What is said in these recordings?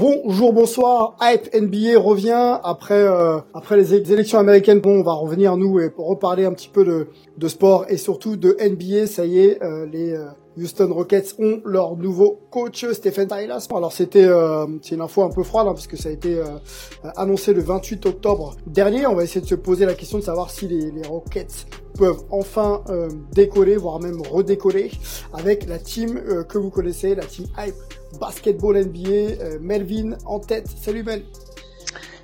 Bonjour, bonsoir. Hype NBA revient après euh, après les élections américaines. Bon, on va revenir nous et reparler un petit peu de, de sport et surtout de NBA. Ça y est, euh, les euh, Houston Rockets ont leur nouveau coach Stephen Silas. Alors c'était euh, c'est une info un peu froide hein, parce que ça a été euh, annoncé le 28 octobre dernier. On va essayer de se poser la question de savoir si les, les Rockets peuvent enfin euh, décoller, voire même redécoller avec la team que vous connaissez, la team Hype Basketball NBA. euh, Melvin en tête. Salut Mel.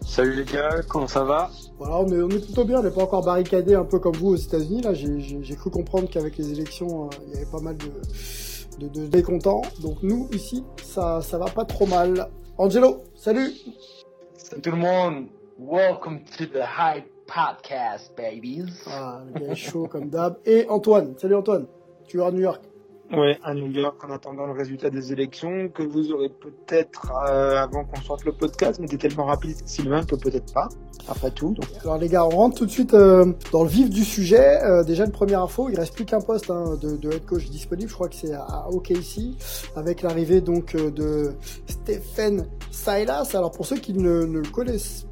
Salut les gars, comment ça va? Voilà, on est, on est plutôt bien. On n'est pas encore barricadé un peu comme vous aux États-Unis. Là, j'ai- cru comprendre qu'avec les élections, euh, il y avait pas mal de, de, de mécontents. Donc nous ici, ça ça va pas trop mal. Angelo, salut. Salut tout le monde, welcome to the Hype Podcast, babies. Ah, le gars est chaud comme d'hab. Et Antoine, salut Antoine. Tu es à New York. Ouais, à New York en attendant le résultat des élections que vous aurez peut-être euh, avant qu'on sorte le podcast, mais t'es tellement rapide Sylvain que peut-être pas. Après tout, donc Alors les gars, on rentre tout de suite euh, dans le vif du sujet. Euh, déjà une première info, il reste plus qu'un poste hein, de, de head coach disponible. Je crois que c'est à, à OKC avec l'arrivée donc euh, de Stephen Silas. Alors pour ceux qui ne, ne le connaissent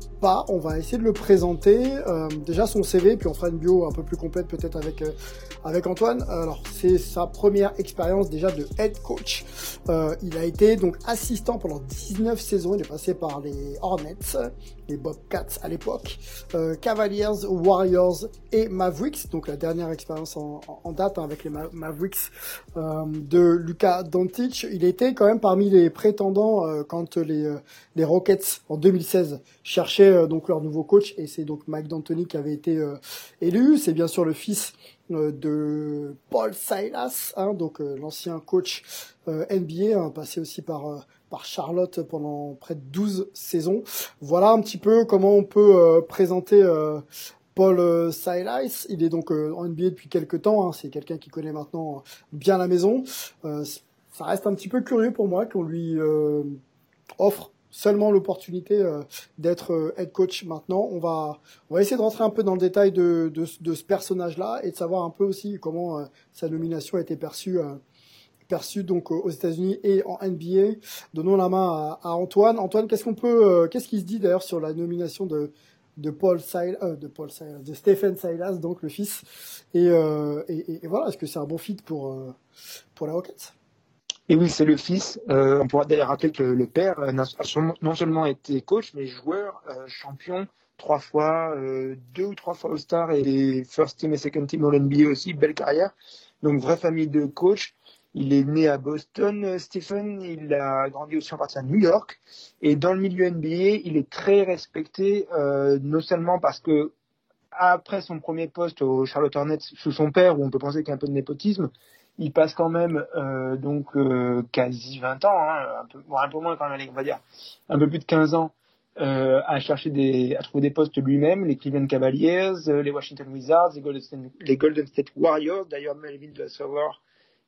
on va essayer de le présenter. Euh, déjà son CV, puis on fera une bio un peu plus complète peut-être avec euh, avec Antoine. Alors c'est sa première expérience déjà de head coach. Euh, il a été donc assistant pendant 19 saisons. Il est passé par les Hornets, les Bobcats à l'époque, euh, Cavaliers, Warriors et Mavericks. Donc la dernière expérience en, en- date hein, avec les Ma- Mavericks euh, de Luka Doncic. Il était quand même parmi les prétendants euh, quand les euh, les Rockets en 2016 cherchaient euh, donc leur nouveau coach et c'est donc Mike D'Antoni qui avait été euh, élu. C'est bien sûr le fils de Paul Silas, hein, donc l'ancien coach NBA, hein, passé aussi par par Charlotte pendant près de 12 saisons. Voilà un petit peu comment on peut euh, présenter euh, Paul euh, Silas. Il est donc en NBA depuis quelques temps. hein. C'est quelqu'un qui connaît maintenant bien la maison. Ça reste un petit peu curieux pour moi qu'on lui offre seulement l'opportunité d'être head coach maintenant. On va, on va essayer de rentrer un peu dans le détail de, ce- personnage-là et de savoir un peu aussi comment sa nomination a été perçue, euh, perçue donc euh, aux États-Unis et en NBA. Donnons la main à, Antoine. Antoine, qu'est-ce qu'on peut, euh, qu'est-ce se dit d'ailleurs sur la nomination de Paul euh, de Paul Silas, de Stephen Silas, donc le fils? Et, euh, et, voilà, est-ce que c'est un bon fit pour euh, pour la Rockets? Et oui, c'est le fils. Euh, on pourra d'ailleurs rappeler que le père euh, n'a non seulement été coach, mais joueur, euh, champion, trois fois, euh, deux ou trois fois All-Star et first team et second team dans l'NBA aussi, belle carrière. Donc, vraie famille de coach. Il est né à Boston, euh, Stephen. Il a grandi aussi en partie à New York. Et dans le milieu NBA, il est très respecté, euh, non seulement parce que après son premier poste au Charlotte Hornets sous son père, où on peut penser qu'il y a un peu de népotisme, il passe quand même euh, donc euh, quasi 20 ans, hein, un, peu, moins quand même, on va dire, un peu plus de 15 ans euh, à chercher des, à trouver des postes lui-même, les Cleveland Cavaliers, euh, les Washington Wizards, les Golden State, les Golden State Warriors. D'ailleurs, Melvin doit savoir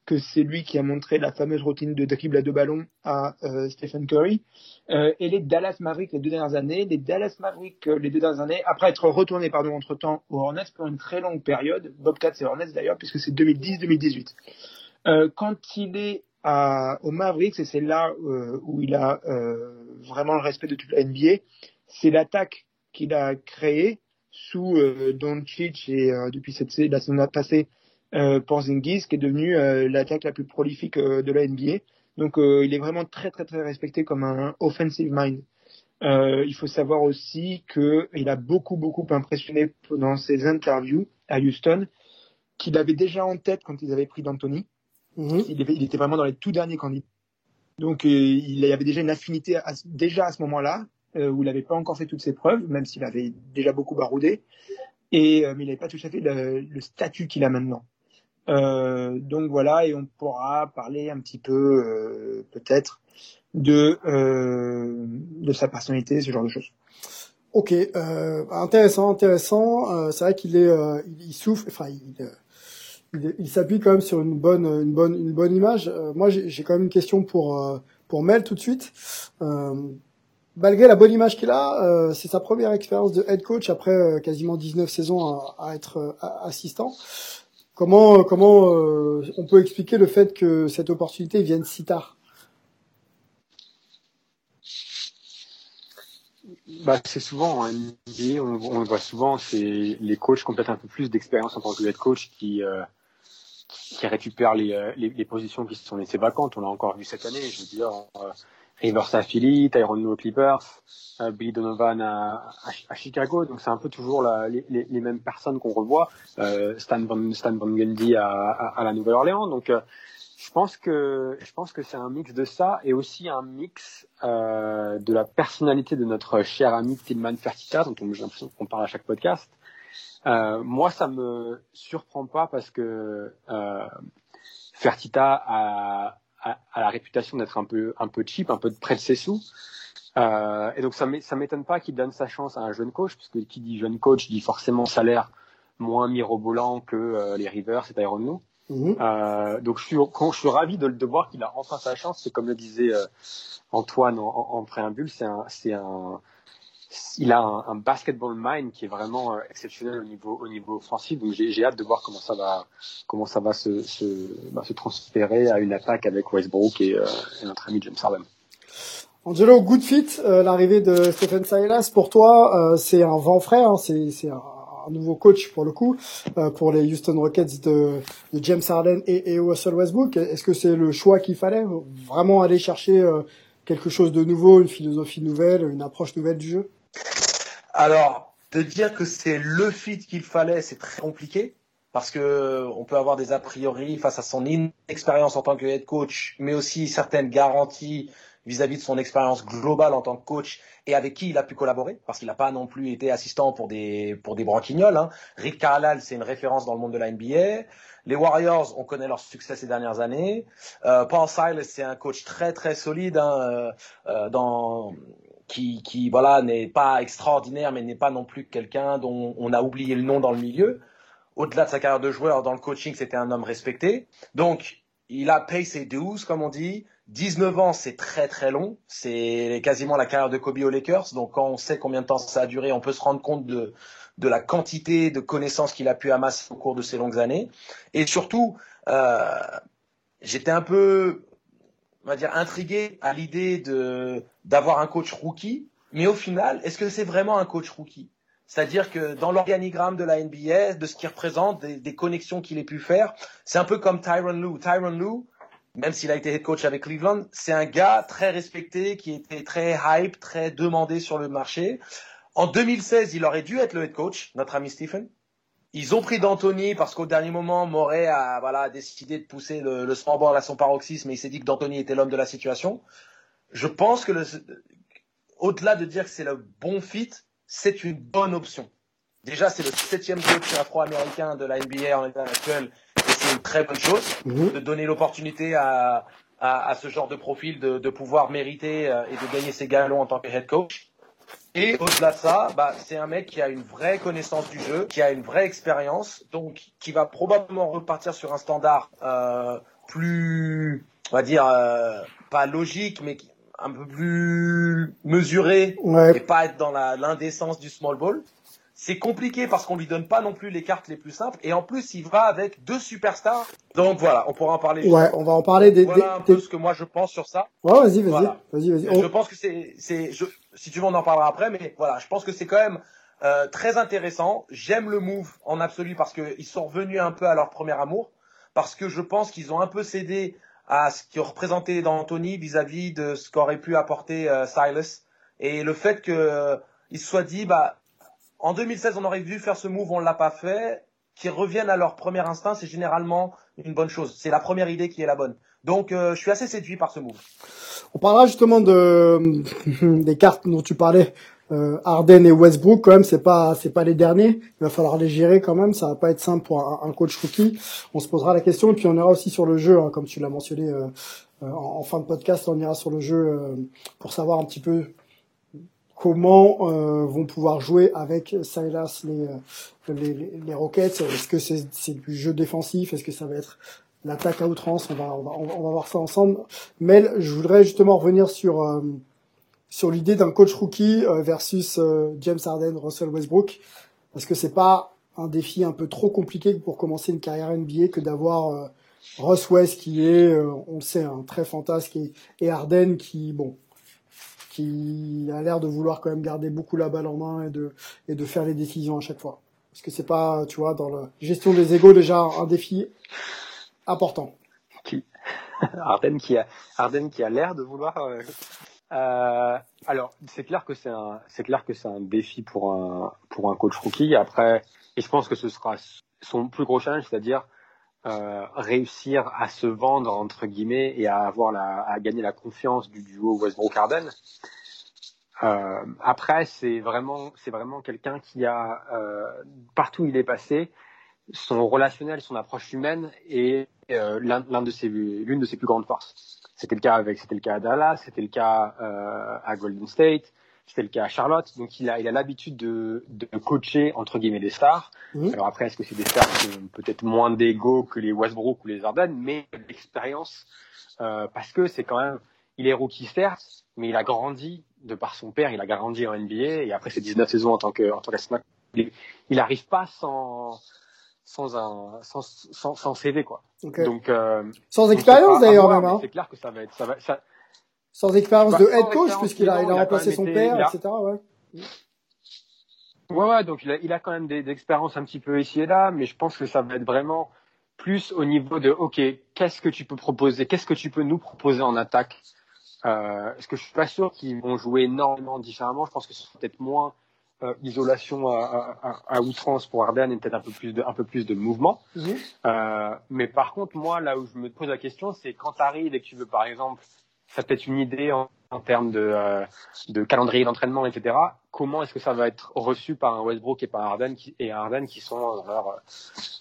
que c'est lui qui a montré la fameuse routine de dribble à deux ballons à euh, Stephen Curry. Euh, et les Dallas Mavericks les deux dernières années, les Dallas Mavericks euh, les deux dernières années, après être retourné pardon entre temps aux Hornets pour une très longue période, Bobcats et Hornets d'ailleurs, puisque c'est 2010-2018. Euh, quand il est à, aux Mavericks, et c'est là euh, où il a euh, vraiment le respect de toute la NBA, c'est l'attaque qu'il a créée sous Doncic et depuis cette la saison passée euh, Porzingis, qui est devenu euh, l'attaque la plus prolifique euh, de la NBA. Donc euh, il est vraiment très très très respecté comme un offensive mind. Il faut savoir aussi qu'il a beaucoup, beaucoup impressionné pendant ses interviews à Houston, qu'il avait déjà en tête quand ils avaient pris d'Anthony. Mhm. il, il, était vraiment dans les tout derniers candidats. Donc il y avait déjà une affinité à, déjà à ce moment-là, où il n'avait pas encore fait toutes ses preuves, même s'il avait déjà beaucoup baroudé. Et, mais il n'avait pas tout à fait le, le statut qu'il a maintenant. Euh, donc voilà, et on pourra parler un petit peu, euh, peut-être, de, euh, de sa personnalité, ce genre de choses. Ok, euh, intéressant, intéressant. Euh, c'est vrai qu'il est, euh, il, il, souffre, enfin, il, il, s'appuie quand même sur une bonne, une bonne, une bonne image. Moi, j'ai quand même une question pour pour Mel tout de suite. Malgré la bonne image qu'il a, c'est sa première expérience de head coach après quasiment 19 saisons à être assistant. Comment, comment on peut expliquer le fait que cette opportunité vienne si tard? Bah, c'est souvent en NBA, on, le voit souvent, c'est les coachs qui ont peut-être un peu plus d'expérience en tant que head coach qui euh, qui récupèrent les, euh, les, positions qui se sont laissées vacantes. On l'a encore vu cette année. Je veux dire, euh, Rivers à Philly, Tyron Lue Clippers, euh, Billy Donovan à, Chicago. Donc c'est un peu toujours les, mêmes personnes qu'on revoit. Euh, Stan Van, Stan Gundy à, la Nouvelle-Orléans. Donc euh, je pense que je pense que c'est un mix de ça et aussi un mix de la personnalité de notre cher ami Tillman Fertitta dont j'ai l'impression qu'on parle à chaque podcast. Moi, ça me surprend pas parce que Fertitta a, a, a, la réputation d'être un peu un peu cheap, un peu de près de ses sous. Euh, et donc ça m'étonne pas qu'il donne sa chance à un jeune coach, parce que qui dit jeune coach dit forcément salaire moins mirobolant que euh, les Rivers et Tyron Lue. Mmh. Euh, donc je suis, quand je suis ravi de, de voir qu'il a enfin sa chance. C'est comme le disait Antoine en, en, préambule, c'est un, c'est un, il a un, basketball mind qui est vraiment euh, exceptionnel au niveau au niveau offensif. Donc j'ai, hâte de voir comment ça va comment ça va se se, bah, se transférer à une attaque avec Westbrook et, euh, notre ami James Harden. Angelo, good fit, euh, l'arrivée de Stephen Silas pour toi, c'est un vent frais, hein, c'est c'est un nouveau coach pour le coup euh, pour les Houston Rockets de, James Harden et, et Russell Westbrook. Est-ce que c'est le choix qu'il fallait vraiment aller chercher euh, quelque chose de nouveau, une philosophie nouvelle, une approche nouvelle du jeu? Alors, de dire que c'est le fit qu'il fallait, c'est très compliqué parce que on peut avoir des a priori face à son inexpérience en tant que head coach, mais aussi certaines garanties vis-à-vis de son expérience globale en tant que coach et avec qui il a pu collaborer, parce qu'il n'a pas non plus été assistant pour des pour des. Hein. Rick Carlisle, c'est une référence dans le monde de la NBA. Les Warriors, on connaît leur succès ces dernières années. Euh, Paul Silas, c'est un coach très très solide hein, euh, euh dans qui, qui voilà n'est pas extraordinaire, mais n'est pas non plus quelqu'un dont on a oublié le nom dans le milieu. Au-delà de sa carrière de joueur dans le coaching, c'était un homme respecté. Donc, il a payé ses dues, comme on dit. 19 ans, c'est très très long. C'est quasiment la carrière de Kobe aux Lakers. Donc quand on sait combien de temps ça a duré, on peut se rendre compte de, de la quantité de connaissances qu'il a pu amasser au cours de ces longues années. Et surtout, euh, j'étais un peu, on va dire, intrigué à l'idée d'avoir un coach rookie. Mais au final, est-ce que c'est vraiment un coach rookie? C'est-à-dire que dans l'organigramme de la NBA, de ce qu'il représente, des, des connexions qu'il ait pu faire, c'est un peu comme Tyron Lue. Tyron Lue, même s'il a été head coach avec Cleveland, c'est un gars très respecté, qui était très hype, très demandé sur le marché. En 2016, il aurait dû être le head coach, notre ami Stephen. Ils ont pris d'Anthony parce qu'au dernier moment, Moret a voilà, décidé de pousser le, le à son paroxysme et il s'est dit que d'Anthony était l'homme de la situation. Je pense que au-delà de dire que c'est le bon fit, c'est une bonne option. Déjà, c'est le septième coach afro-américain de la NBA en l'état actuel c'est une très bonne chose mhm. de donner l'opportunité à, à, à, ce genre de profil de, de pouvoir mériter euh, et de gagner ses galons en tant que head coach. Et au-delà de ça, bah, c'est un mec qui a une vraie connaissance du jeu, qui a une vraie expérience, donc qui va probablement repartir sur un standard euh, plus, on va dire, euh, pas logique, mais un peu plus mesuré ouais. et pas être dans l'indécence du small ball c'est compliqué parce qu'on lui donne pas non plus les cartes les plus simples et en plus il va avec deux superstars. Donc voilà, on pourra en parler. Ouais, on va en parler des. Voilà un peu ce que moi je pense sur ça. Ouais, vas-y, vas-y, voilà. vas-y, vas-y. Je pense que c'est, c'est, je, si tu veux on en parlera après, mais voilà, je pense que c'est quand même euh, très intéressant. J'aime le move en absolu parce qu'ils sont revenus un peu à leur premier amour, parce que je pense qu'ils ont un peu cédé à ce qui représentait dans Anthony vis-à-vis de ce qu'aurait pu apporter euh, Silas Et le fait qu'il se soit dit, bah, en 2016, on aurait dû faire ce move, on l'a pas fait. Qu'ils reviennent à leur premier instinct, c'est généralement une bonne chose. C'est la première idée qui est la bonne. Donc, euh, je suis assez séduit par ce move. On parlera justement de des cartes dont tu parlais. Euh, Arden et Westbrook, quand même, c'est pas c'est pas les derniers. Il va falloir les gérer quand même. Ça va pas être simple pour un, coach rookie. On se posera la question et puis on ira aussi sur le jeu, hein, comme tu l'as mentionné euh, euh, en, fin de podcast. On ira sur le jeu pour savoir un petit peu comment vont pouvoir jouer avec Silas les, les, les Rockets. Est-ce que c'est, c'est du jeu défensif? Est-ce que ça va être l'attaque à outrance on va, on va, on va voir ça ensemble. Mel, je voudrais justement revenir sur euh, sur l'idée d'un coach rookie euh, versus euh, James Harden, Russell Westbrook, parce que c'est pas un défi un peu trop compliqué pour commencer une carrière NBA que d'avoir Russ West qui est, on sait, un très fantasque et, et Harden qui, bon, qui a l'air de vouloir quand même garder beaucoup la balle en main et de et de faire les décisions à chaque fois. Parce que c'est pas, tu vois, dans la gestion des égaux déjà un défi important. Qui Arden qui a Arden qui a l'air de vouloir. Euh, euh, alors c'est clair que c'est un c'est clair que c'est un défi pour un pour un coach rookie. Après, et je pense que ce sera son plus gros challenge, c'est-à-dire euh, réussir à se vendre entre guillemets et à avoir la à gagner la confiance du duo Westbrook Arden. Après, c'est vraiment, c'est vraiment quelqu'un qui a partout où il est passé, son relationnel, son approche humaine est euh, l'un de ses l'une de ses plus grandes forces. C'était le cas avec c'était le cas à Dallas, c'était le cas euh, à Golden State, c'était le cas à Charlotte. Donc il a il a l'habitude de, de coacher entre guillemets des stars. Alors après est-ce que c'est des stars qui ont peut-être moins d'ego que les Westbrook ou les Harden, mais l'expérience euh, parce que c'est quand même il est rookie certes, mais il a grandi de par son père, il a grandi en NBA et après ses 19 saisons en tant que en tant qu'assistant, il, il arrive pas sans sans un sans, sans, sans CV quoi. Donc euh, sans expérience d'ailleurs même. Hein. C'est clair que ça va être ça va ça... Sans expérience bah, de head coach puisqu'il a il a remplacé son père etc. Ouais. Ouais ouais donc il a il a quand même des, expériences un petit peu ici et là mais je pense que ça va être vraiment plus au niveau de ok qu'est-ce que tu peux proposer qu'est-ce que tu peux nous proposer en attaque? Euh, est-ce que je suis pas sûr qu'ils vont jouer énormément différemment je pense que ce sera peut-être moins euh, isolation à, à, à, outrance pour Arden et peut-être un peu plus de un peu plus de mouvement. Mhm. Euh, mais par contre, moi, là où je me pose la question, c'est quand tu arrives et que tu veux, par exemple, ça peut-être une idée en, en termes de, euh, de calendrier d'entraînement, etc. Comment est-ce que ça va être reçu par un Westbrook et par Arden qui, et Arden qui sont alors,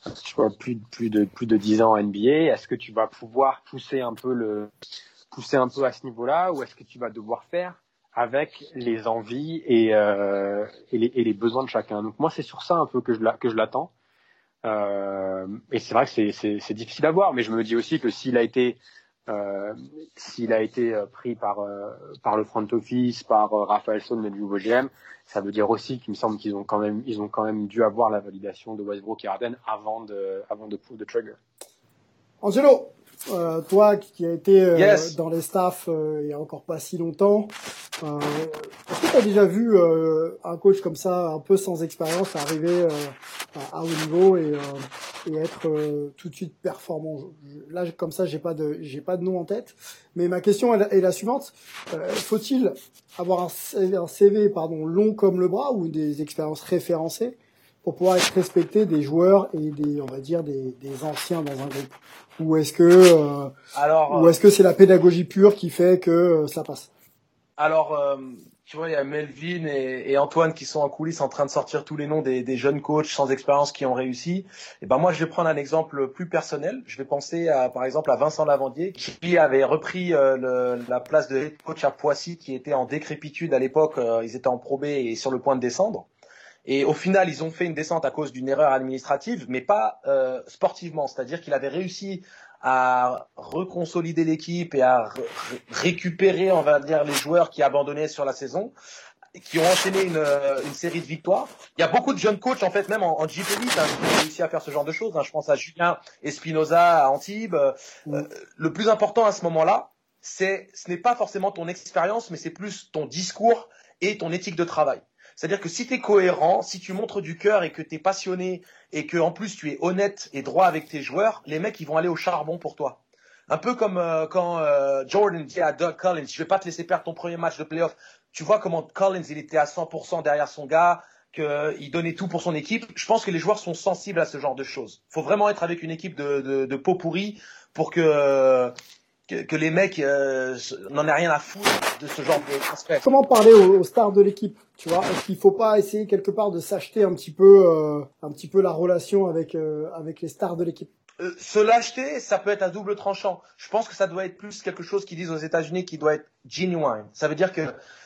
je vois, plus, plus de plus de 10 ans en NBA Est-ce que tu vas pouvoir pousser un peu le pousser un peu à ce niveau-là ou est-ce que tu vas devoir faire? Avec les envies et, euh, et, les, et, les, besoins de chacun. Donc moi, c'est sur ça un peu que je, que je l'attends. Euh, et c'est vrai que c'est difficile à voir, mais je me dis aussi que s'il a été euh, s'il a été euh, pris par euh, par le front office, par euh, Raphaël Stone, le nouveau GM, ça veut dire aussi qu'il me semble qu'ils ont quand même ils ont quand même dû avoir la validation de Westbrook et Harden avant de avant de de trigger. Angelo, euh, toi qui a été euh, dans les staffs euh, il y a encore pas si longtemps, euh, est-ce que tu as déjà vu un coach comme ça, un peu sans expérience, arriver à haut niveau et, et être tout de suite performant? Là, comme ça, j'ai pas de j'ai pas de nom en tête. Mais ma question est la, suivante. Faut-il avoir un CV, un CV pardon long comme le bras ou des expériences référencées pour pouvoir être respecté des joueurs et des on va dire des, des anciens dans un groupe? Ou est-ce que euh, alors ou est-ce que c'est la pédagogie pure qui fait que euh, ça passe? Alors euh, tu vois, il y a Melvin et, Antoine qui sont en coulisses en train de sortir tous les noms des, jeunes coachs sans expérience qui ont réussi. Et ben moi, je vais prendre un exemple plus personnel. Je vais penser à, par exemple, à Vincent Lavandier qui avait repris le, la place de coach à Poissy, qui était en décrépitude à l'époque. ils étaient en probé et sur le point de descendre. Et au final, ils ont fait une descente à cause d'une erreur administrative, mais pas euh, sportivement. C'est-à-dire qu'il avait réussi à reconsolider l'équipe et à récupérer, on va dire, les joueurs qui abandonnaient sur la saison qui ont enchaîné une, une, série de victoires. Il y a beaucoup de jeunes coachs, en fait, même en, en Jeep Elite, hein, qui ont réussi à faire ce genre de choses. Hein. Je pense à Julien Espinoza, à Antibes. Euh, mm. le plus important à ce moment-là, c'est ce n'est pas forcément ton expérience, mais c'est plus ton discours et ton éthique de travail. C'est-à-dire que si tu es cohérent, si tu montres du cœur et que tu es passionné et que en plus tu es honnête et droit avec tes joueurs, les mecs ils vont aller au charbon pour toi. Un peu comme euh, quand euh, Jordan dit à Doug Collins, je vais pas te laisser perdre ton premier match de playoff. tu vois comment Collins, il était à 100% derrière son gars, qu'il donnait tout pour son équipe. Je pense que les joueurs sont sensibles à ce genre de choses. Il faut vraiment être avec une équipe de, de, de pour que, que, que les mecs euh, n'en aient rien à foutre de ce genre d'aspect. Comment parler aux, aux stars de l'équipe Tu vois, est-ce qu'il faut pas essayer quelque part de s'acheter un petit peu, euh, un petit peu la relation avec euh, avec les stars de l'équipe? Euh, se l'acheter, ça peut être à double tranchant. Je pense que ça doit être plus quelque chose qu'ils disent aux États-Unis qui doit être genuine. Ça veut dire que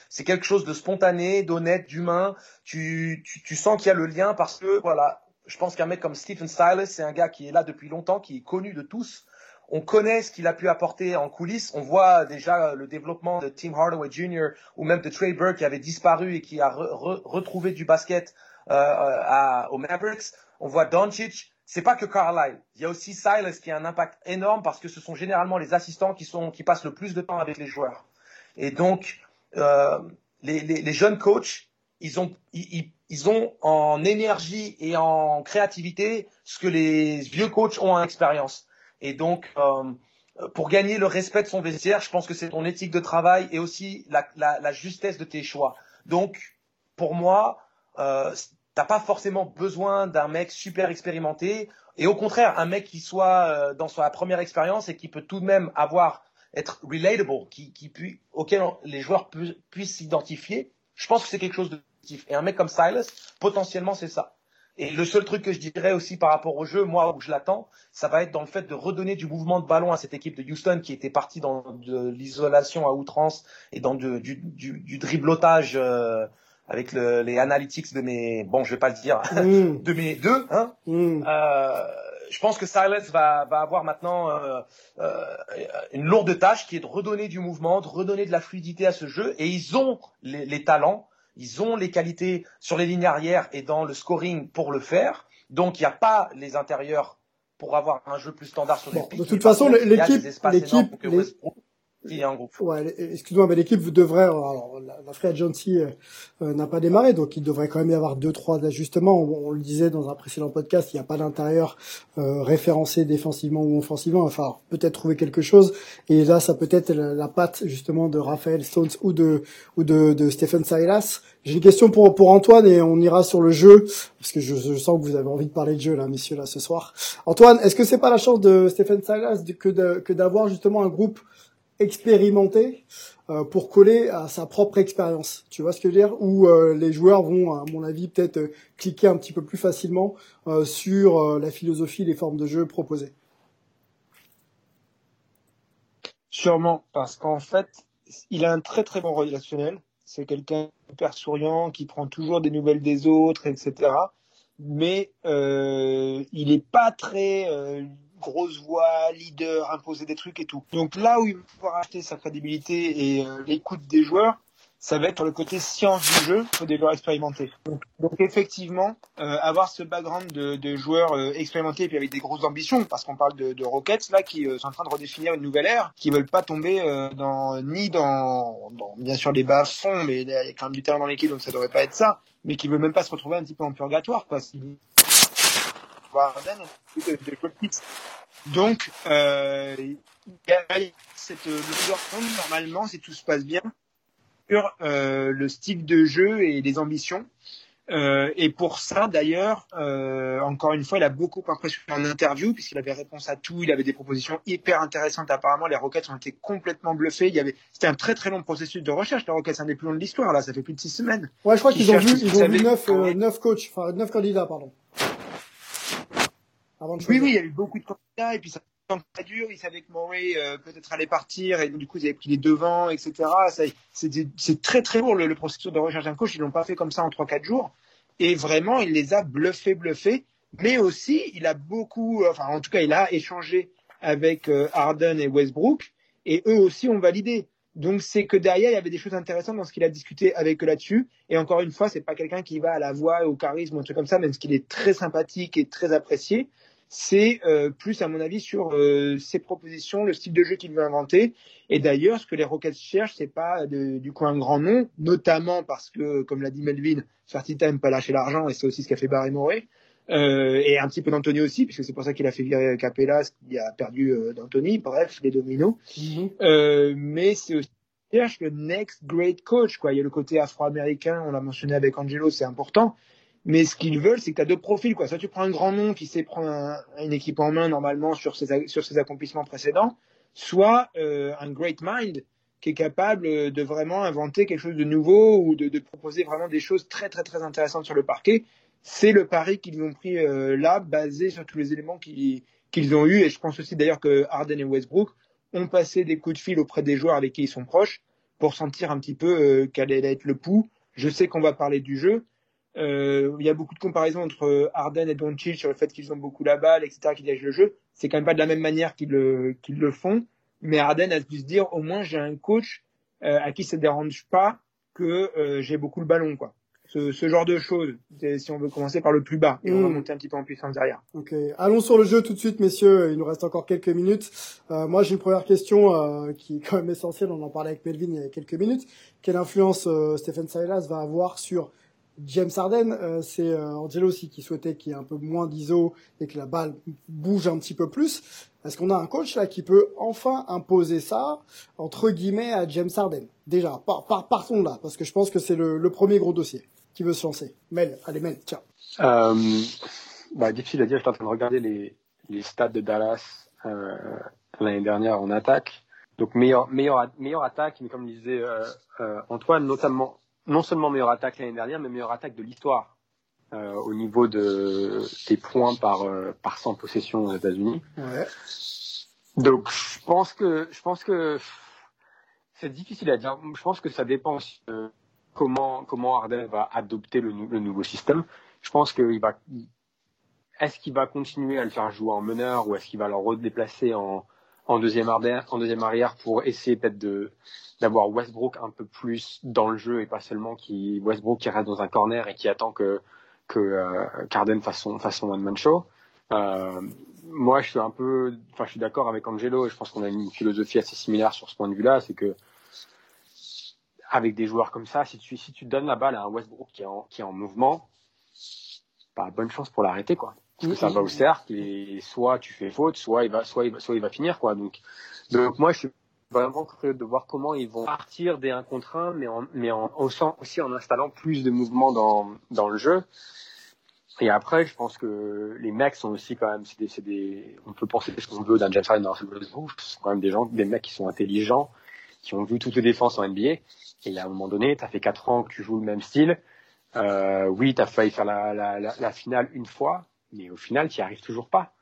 c'est quelque chose de spontané, d'honnête, d'humain. Tu, tu, tu sens qu'il y a le lien parce que, voilà, je pense qu'un mec comme Stephen Silas, c'est un gars qui est là depuis longtemps, qui est connu de tous. On connaît ce qu'il a pu apporter en coulisses. On voit déjà le développement de Tim Hardaway Jr. ou même de Trey Burke qui avait disparu et qui a re, re, retrouvé du basket euh, aux Mavericks. On voit Doncic c'est pas que Carlisle. Il y a aussi Silas qui a un impact énorme parce que ce sont généralement les assistants qui sont qui passent le plus de temps avec les joueurs. Et donc euh, les, les, les, jeunes coachs, ils ont ils, ils, ont en énergie et en créativité ce que les vieux coachs ont en expérience. Et donc euh, pour gagner le respect de son vestiaire, je pense que c'est ton éthique de travail et aussi la, justesse de tes choix. Donc pour moi, euh, T'as pas forcément besoin d'un mec super expérimenté. Et au contraire, un mec qui soit euh, dans sa première expérience et qui peut tout de même avoir être relatable, qui, qui auquel les joueurs pu, puissent s'identifier. Je pense que c'est quelque chose de positif. Et un mec comme Silas, potentiellement, c'est ça. Et le seul truc que je dirais aussi par rapport au jeu, moi où je l'attends, ça va être dans le fait de redonner du mouvement de ballon à cette équipe de Houston qui était partie dans de l'isolation à outrance et dans de, du, du, du driblotage euh, avec le, les analytics de mes, bon, je vais pas le dire, mm. de mes deux, hein. Mm. Euh, je pense que Silas va, va avoir maintenant euh, euh, une lourde tâche qui est de redonner du mouvement, de redonner de la fluidité à ce jeu. Et ils ont les, les talents, ils ont les qualités sur les lignes arrière et dans le scoring pour le faire. Donc il n'y a pas les intérieurs pour avoir un jeu plus standard sur les bon, De toute façon, l'équipe, l'équipe, Ouais, excuse-moi, mais l'équipe devrait, alors la, la free agency euh, euh, n'a pas démarré, donc il devrait quand même y avoir deux trois ajustements. On, le disait dans un précédent podcast, il n'y a pas d'intérieur euh, référencé défensivement ou offensivement. Enfin, peut-être trouver quelque chose. Et là, ça peut être la, patte justement de Raphaël Stones ou de ou de, de Stephen Silas. J'ai une question pour pour Antoine et on ira sur le jeu parce que je, je, sens que vous avez envie de parler de jeu là, messieurs là ce soir. Antoine, est-ce que c'est pas la chance de Stephen Silas que que d'avoir justement un groupe expérimenté euh, pour coller à sa propre expérience. Tu vois ce que je veux dire? Où euh, les joueurs vont, à mon avis, peut-être euh, cliquer un petit peu plus facilement sur la philosophie, les formes de jeu proposées. Sûrement, parce qu'en fait, il a un très très bon relationnel. C'est quelqu'un hyper souriant, qui prend toujours des nouvelles des autres, etc. Mais il n'est pas très grosse voix, leader, imposer des trucs et tout. Donc là où il va pouvoir acheter sa crédibilité et euh, l'écoute des joueurs, ça va être le côté science du jeu pour des joueurs expérimentés. Donc, effectivement, euh, avoir ce background de, joueurs euh, expérimentés et puis avec des grosses ambitions, parce qu'on parle de, de, Rockets là qui sont en train de redéfinir une nouvelle ère, qui veulent pas tomber dans ni dans, bien sûr les bas fonds, mais il y a quand même du terrain dans l'équipe donc ça devrait pas être ça, mais qui veulent même pas se retrouver un petit peu en purgatoire quoi. Donc, euh, il y a cette longueur normalement, si tout se passe bien, sur euh, le style de jeu et les ambitions. Euh, et pour ça, d'ailleurs, euh, encore une fois, il a beaucoup impressionné en interview puisqu'il avait réponse à tout, il avait des propositions hyper intéressantes. Apparemment, les Rockets ont été complètement bluffés. Il y avait, c'était un très très long processus de recherche. Les Rockets, c'est un des plus longs de l'histoire. Là, ça fait plus de six semaines. Ouais, je crois qu'ils ont vu, ils ont vu neuf, euh, neuf coachs, enfin neuf candidats, pardon oui, oui, il y a eu beaucoup de candidats et puis ça très dur. Ils savaient que Murray euh, peut-être allait partir et du coup ils avaient pris les devants, etc. C'est très très lourd le, processus de recherche d'un coach. Ils l'ont pas fait comme ça en 3-4 jours. Et vraiment, il les a bluffés, bluffés. Mais aussi, il a beaucoup, enfin en tout cas, il a échangé avec euh, Harden et Westbrook et eux aussi ont validé. Donc c'est que derrière il y avait des choses intéressantes dans ce qu'il a discuté avec eux là-dessus. Et encore une fois, c'est pas quelqu'un qui va à la voix, au charisme, ou un truc comme ça, même qu'il est très sympathique et très apprécié c'est euh, plus à mon avis sur euh, ses propositions, le style de jeu qu'il veut inventer. Et d'ailleurs, ce que les Rockets cherchent, c'est pas du coup un grand nom, notamment parce que, comme l'a dit Melvin, Fertita aime pas lâcher l'argent et c'est aussi ce qu'a fait Barry Morey. Euh, et un petit peu d'Anthony aussi, puisque c'est pour ça qu'il a fait virer Capella, qui a perdu euh, d'Anthony. Bref, les dominos. Mm-hmm. mais c'est aussi cherche le next great coach. Quoi. Il y a le côté afro-américain, on l'a mentionné avec Angelo, c'est important. Mais ce qu'ils veulent, c'est que tu as deux profils. Quoi. Soit tu prends un grand nom qui sait prendre une équipe en main normalement sur ses, sur ses accomplissements précédents, soit euh, un great mind qui est capable de vraiment inventer quelque chose de nouveau ou de, de proposer vraiment des choses très très très intéressantes sur le parquet. C'est le pari qu'ils ont pris euh, là, basé sur tous les éléments qu'ils qu'ils ont eu. Et je pense aussi d'ailleurs que Harden et Westbrook ont passé des coups de fil auprès des joueurs avec qui ils sont proches pour sentir un petit peu euh, quel allait être le pouls. Je sais qu'on va parler du jeu. Euh, il y a beaucoup de comparaisons entre Harden et Doncic sur le fait qu'ils ont beaucoup la balle, etc., qu'ils dirigent le jeu. C'est quand même pas de la même manière qu'ils le, qu'ils le font. Mais Harden a pu se dire, au moins j'ai un coach euh, à qui ça ne dérange pas que euh, j'ai beaucoup le ballon, quoi ce, ce, genre de choses, si on veut commencer par le plus bas, et on va mm. monter un petit peu en puissance derrière. Ok, allons sur le jeu tout de suite, messieurs. Il nous reste encore quelques minutes. Euh, moi, j'ai une première question euh, qui est quand même essentielle. On en parlait avec Melvin il y a quelques minutes. Quelle influence euh, Stephen Silas va avoir sur James Harden euh, C'est euh, Angelo aussi qui souhaitait qu'il y ait un peu moins d'ISO et que la balle bouge un petit peu plus. Est-ce qu'on a un coach là qui peut enfin imposer ça entre guillemets à James Harden? Déjà, par, par, partons là, parce que je pense que c'est le, le premier gros dossier qui veut se lancer Mel, allez Mel, tiens. Euh, bah, difficile à dire, je suis en train de regarder les, les stats de Dallas euh, l'année dernière en attaque. Donc meilleure meilleure meilleure attaque, mais comme disait euh, euh, Antoine, notamment non seulement meilleure attaque l'année dernière, mais meilleure attaque de l'histoire euh, au niveau de des points par euh, par 100 possessions aux États-Unis. Ouais. Donc je pense que je pense que c'est difficile à dire. Je pense que ça dépend comment comment Harden va adopter le, le nouveau système. Je pense qu'il va est-ce qu'il va continuer à le faire jouer en meneur ou est-ce qu'il va le redéplacer en en deuxième arrière pour essayer peut-être de d'avoir Westbrook un peu plus dans le jeu et pas seulement qui Westbrook qui reste dans un corner et qui attend que que euh, Harden fasse son one man show. Euh, moi, je suis un peu, enfin, je suis d'accord avec Angelo et je pense qu'on a une philosophie assez similaire sur ce point de vue-là, c'est que avec des joueurs comme ça, si tu, si tu donnes la balle à un Westbrook qui est en, qui est en mouvement, pas bonne chance pour l'arrêter, quoi. Parce que ça va au cercle et soit tu fais faute, soit il va, soit il va, soit il va finir, quoi. Donc, donc moi, je suis vraiment curieux de voir comment ils vont partir des 1 contre 1, mais en, mais en, aussi en installant plus de mouvements dans, dans le jeu. Et après, je pense que les mecs sont aussi quand même, c'est des, c'est des, on peut penser ce qu'on veut d'un James Harden, dans Westbrook, c'est quand même des gens, des mecs qui sont intelligents, qui ont vu toutes les défenses en NBA et à un moment donné, tu as fait quatre ans que tu joues le même style. Euh, oui, tu as failli faire la, la, la, la, finale une fois, mais au final, tu n'y arrives toujours pas.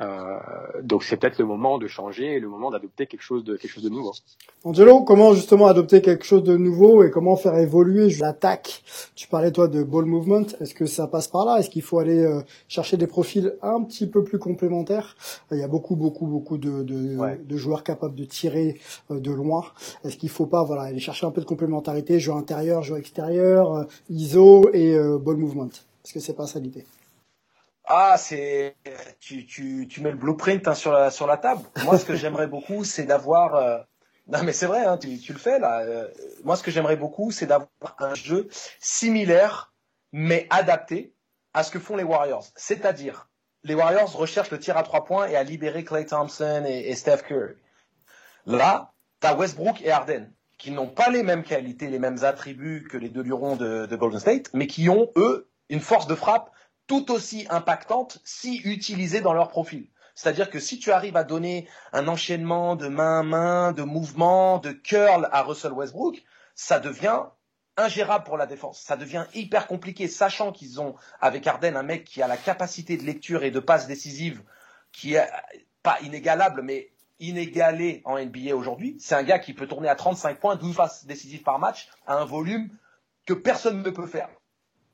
Euh, donc c'est peut-être le moment de changer, le moment d'adopter quelque chose de quelque chose de nouveau. Angelo, comment justement adopter quelque chose de nouveau et comment faire évoluer l'attaque? Tu parlais toi de ball movement. Est-ce que ça passe par là? Est-ce qu'il faut aller euh, chercher des profils un petit peu plus complémentaires? Il y a beaucoup beaucoup beaucoup de, de, Ouais. de joueurs capables de tirer euh, de loin. Est-ce qu'il faut pas voilà aller chercher un peu de complémentarité, jeu intérieur, jeu extérieur, euh, ISO et euh, ball movement? Est-ce que c'est pas ça l'idée? Ah, c'est tu, tu, tu mets le blueprint hein, sur la sur la table. Moi, ce que j'aimerais beaucoup, c'est d'avoir euh, non mais c'est vrai, hein, tu, tu le fais là. Euh, moi, ce que j'aimerais beaucoup, c'est d'avoir un jeu similaire mais adapté à ce que font les Warriors. C'est-à-dire, les Warriors recherchent le tir à trois points et à libérer Clay Thompson et, Steph Curry. Là, t'as Westbrook et Harden qui n'ont pas les mêmes qualités, les mêmes attributs que les deux lurons de Golden State, mais qui ont eux une force de frappe tout aussi impactante si utilisée dans leur profil. C'est-à-dire que si tu arrives à donner un enchaînement de main à main, de mouvement, de curl à Russell Westbrook, ça devient ingérable pour la défense. Ça devient hyper compliqué, sachant qu'ils ont avec Harden un mec qui a la capacité de lecture et de passe décisive qui est pas inégalable, mais inégalé en NBA aujourd'hui. C'est un gars qui peut tourner à 35 points, 12 passes décisives par match, à un volume que personne ne peut faire.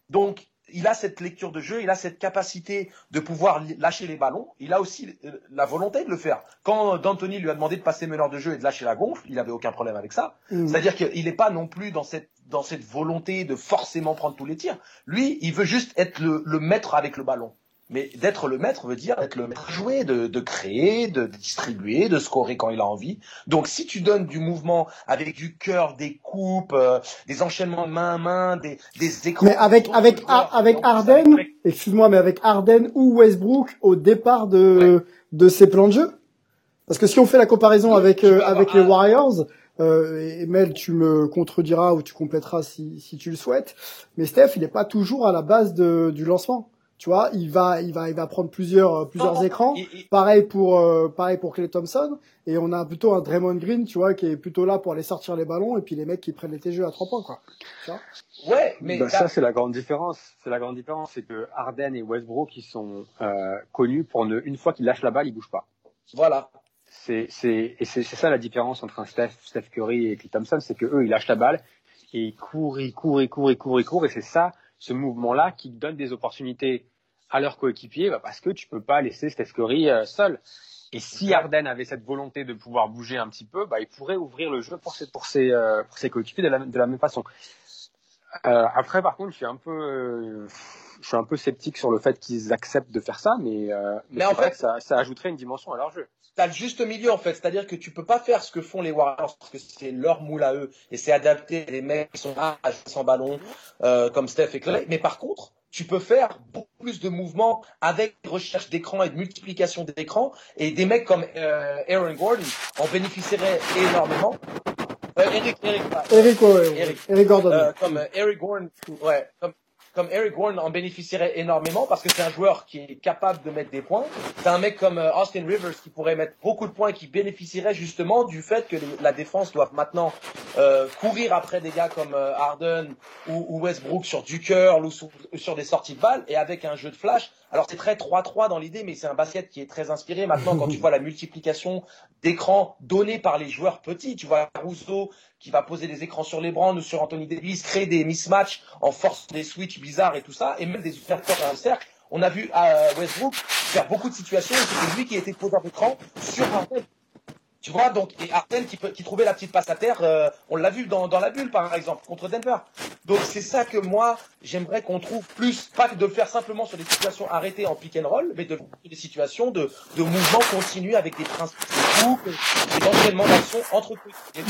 Donc, il a cette lecture de jeu, il a cette capacité de pouvoir lâcher les ballons, il a aussi euh, la volonté de le faire. Quand D'Antoni lui a demandé de passer meneur de jeu et de lâcher la gonfle, il avait aucun problème avec ça. Mhm. C'est-à-dire qu'il n'est pas non plus dans cette, dans cette volonté de forcément prendre tous les tirs. Lui, il veut juste être le, le maître avec le ballon. Mais d'être le maître veut dire être le maître à jouer, de, de créer, de distribuer, de scorer quand il a envie. Donc si tu donnes du mouvement avec du cœur, des coupes, euh, des enchaînements de main à main, des, des écrans... Mais avec avec avec Harden, excuse-moi, mais avec Harden ou Westbrook au départ de de ces plans de jeu. Parce que si on fait la comparaison avec euh, avec les Warriors, et Mel, tu me contrediras ou tu compléteras si, si tu le souhaites. Mais Steph, il n'est pas toujours à la base de, du lancement. Tu vois, il va, il va, il va prendre plusieurs, euh, plusieurs écrans. Pareil pour, euh, pareil pour Clay Thompson. Et on a plutôt un Draymond Green, tu vois, qui est plutôt là pour aller sortir les ballons et puis les mecs qui prennent les jeux à trois points, quoi. Tu vois ouais, mais bah, ça c'est la grande différence. C'est la grande différence, c'est que Harden et Westbrook qui sont euh, connus pour ne, une fois qu'ils lâchent la balle, ils bougent pas. Voilà. C'est, c'est, et c'est, ça la différence entre un Steph, Steph Curry et Clay Thompson, c'est que eux ils lâchent la balle et ils courent, ils courent, ils courent, ils courent, ils courent, et c'est ça, ce mouvement-là qui donne des opportunités à leurs coéquipiers bah parce que tu peux pas laisser Steph Curry euh, seul. Et si Arden avait cette volonté de pouvoir bouger un petit peu, bah, il pourrait ouvrir le jeu pour ses, pour ses, euh, pour ses coéquipiers de la, de la même façon. Euh, après, par contre, je suis un peu, je suis un peu sceptique sur le fait qu'ils acceptent de faire ça, mais, euh, mais, en fait, ça, ça ajouterait une dimension à leur jeu. T'as le juste milieu en fait, c'est-à-dire que tu peux pas faire ce que font les Warriors parce que c'est leur moule à eux et c'est adapté. Les mecs qui sont à sans ballon comme Steph et Clay, mais par contre, tu peux faire beaucoup plus de mouvements avec recherche d'écran et de multiplication d'écran. Et des mecs comme euh, Aaron Gordon en bénéficieraient énormément. Euh, Eric, Eric, Eric, Eric, Eric, Gordon. Euh, comme Eric Gordon, ouais, comme comme Eric Gordon en bénéficierait énormément parce que c'est un joueur qui est capable de mettre des points. C'est un mec comme euh, Austin Rivers qui pourrait mettre beaucoup de points et qui bénéficierait justement du fait que la défense doit maintenant euh, courir après des gars comme euh, Harden ou, Westbrook sur du curl ou sur, sur, des sorties de balles et avec un jeu de flash. Alors c'est très 3-3 dans l'idée, mais c'est un basket qui est très inspiré. Maintenant, quand tu vois la multiplication d'écrans donnés par les joueurs petits, tu vois Rousseau qui va poser des écrans sur les brands ou sur Anthony Davis, créer des mismatchs en force des switches bizarres et tout ça, et même des ouvertures dans le cercle. On a vu à Westbrook faire beaucoup de situations où c'était lui qui était poseur d'écran sur Harden. Tu vois, donc, et Harden qui, trouvait la petite passe à terre, euh, on l'a vu dans, la bulle par exemple, contre Denver. Donc c'est ça que moi, j'aimerais qu'on trouve plus, pas que de le faire simplement sur des situations arrêtées en pick and roll, mais de des situations de, de mouvement continu avec des principes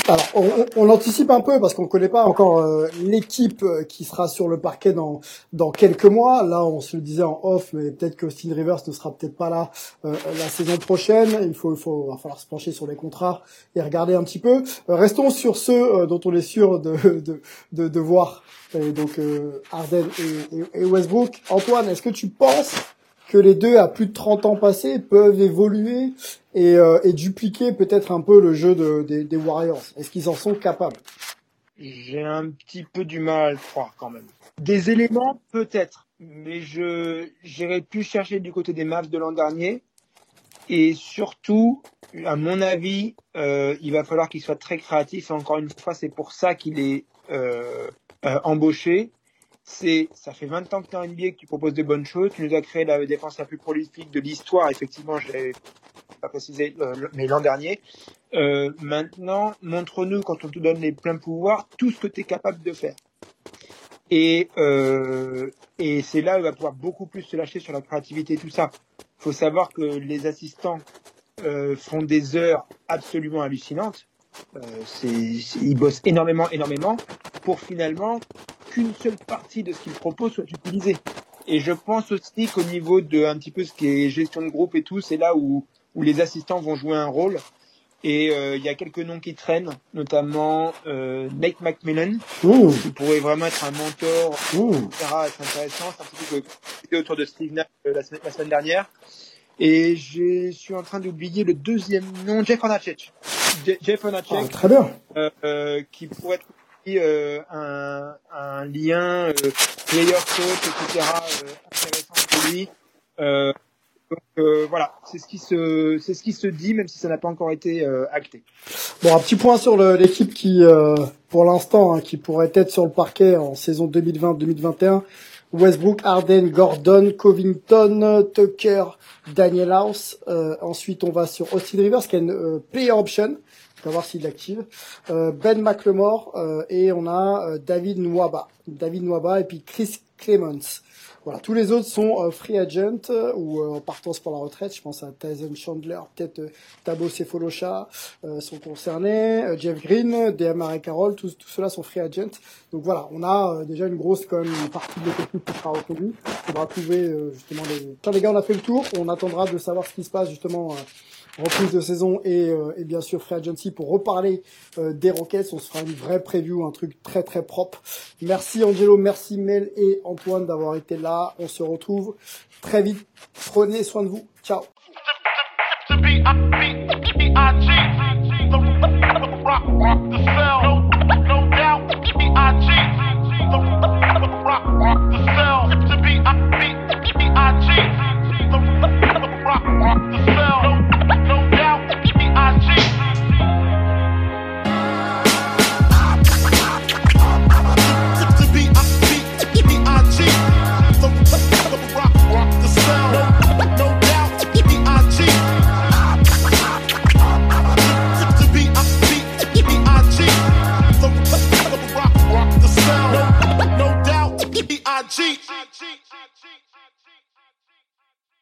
Alors, on, on, un peu parce qu'on ne connaît pas encore euh, l'équipe euh, qui sera sur le parquet dans, dans quelques mois. Là, on se le disait en off, mais peut-être que Austin Rivers ne sera peut-être pas là la saison prochaine. Il faut, faut, va falloir se pencher sur les contrat et regarder un petit peu. Euh, restons sur ceux euh, dont on est sûr de, de, de, voir, et donc euh, Arden et, et, Westbrook. Antoine, est-ce que tu penses que les deux, à plus de 30 ans passés, peuvent évoluer et, et dupliquer peut-être un peu le jeu de, des, Warriors Est-ce qu'ils en sont capables? J'ai un petit peu du mal à le croire quand même. Des éléments, peut-être, mais je j'irais plus chercher du côté des Mavs de l'an dernier et surtout, à mon avis, euh, il va falloir qu'il soit très créatif. Encore une fois, c'est pour ça qu'il est euh, euh, embauché. C'est, ça fait 20 ans que tu es en NBA, que tu proposes de bonnes choses. Tu nous as créé la défense la plus prolifique de l'histoire. Effectivement, je l'ai pas précisé, mais l'an dernier. maintenant, montre-nous, quand on te donne les pleins pouvoirs, tout ce que tu es capable de faire. Et, et c'est là où il va pouvoir beaucoup plus se lâcher sur la créativité et tout ça faut savoir que les assistants euh, font des heures absolument hallucinantes. Euh, ils bossent énormément, énormément, pour finalement qu'une seule partie de ce qu'ils proposent soit utilisée. Et je pense aussi qu'au niveau de un petit peu ce qui est gestion de groupe et tout, c'est là où, où les assistants vont jouer un rôle. Et euh, il y a quelques noms qui traînent, notamment euh, Nate McMillan, qui pourrait vraiment être un mentor, etc. C'est intéressant. C'est un petit peu autour de Steve Nash euh, la, semaine, la semaine dernière. Et je suis en train d'oublier le deuxième nom, Jeff Hornacek. Jeff Hornacek. Ah, très bien. Euh, euh, qui pourrait être euh, un, un lien euh, player coach, etc. intéressant pour lui. Donc euh, voilà, c'est ce qui se c'est ce qui se dit, même si ça n'a pas encore été euh, acté. Bon, un petit point sur l'équipe qui, euh, pour l'instant, hein, qui pourrait être sur le parquet en saison 2020-2021. Westbrook, Harden, Gordon, Covington, Tucker, Daniel House. ensuite, on va sur Austin Rivers, qui a une player option. On va voir s'il l'active. ben McLemore et on a David Nwaba. David Nwaba et puis Chris Clements. Voilà, tous les autres sont free agent ou en partance pour la retraite. Je pense à Tyson Chandler, peut-être Tabo Cephalosha sont concernés, Jeff Green, DMR Carroll, tous, tous ceux-là sont free agent. Donc voilà, on a déjà une grosse quand même partie de l'effectif qui sera reconnue. On va trouver justement les. Tiens les gars, on a fait le tour. On attendra de savoir ce qui se passe justement reprise de saison et, euh, et, bien sûr Free Agency pour reparler euh, des Rockets. On se fera une vraie preview, un truc très très propre. Merci Angelo, merci Mel et Antoine d'avoir été là. On se retrouve très vite. Prenez soin de vous. Ciao.